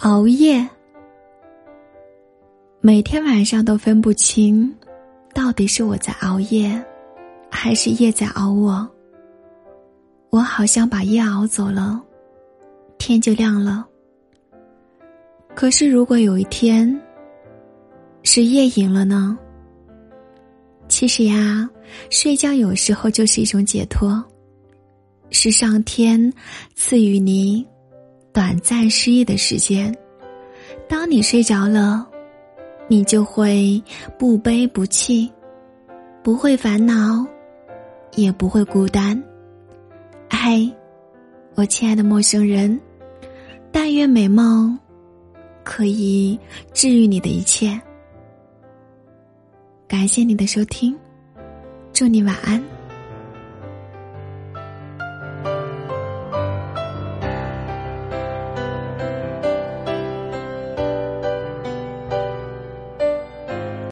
熬夜，每天晚上都分不清，到底是我在熬夜，还是夜在熬我。我好像把夜熬走了，天就亮了。可是如果有一天，是夜赢了呢？其实呀，睡觉有时候就是一种解脱，是上天赐予你。短暂失忆的时间，当你睡着了，你就会不悲不气，不会烦恼，也不会孤单。嘿，我亲爱的陌生人，但愿美梦可以治愈你的一切。感谢你的收听，祝你晚安。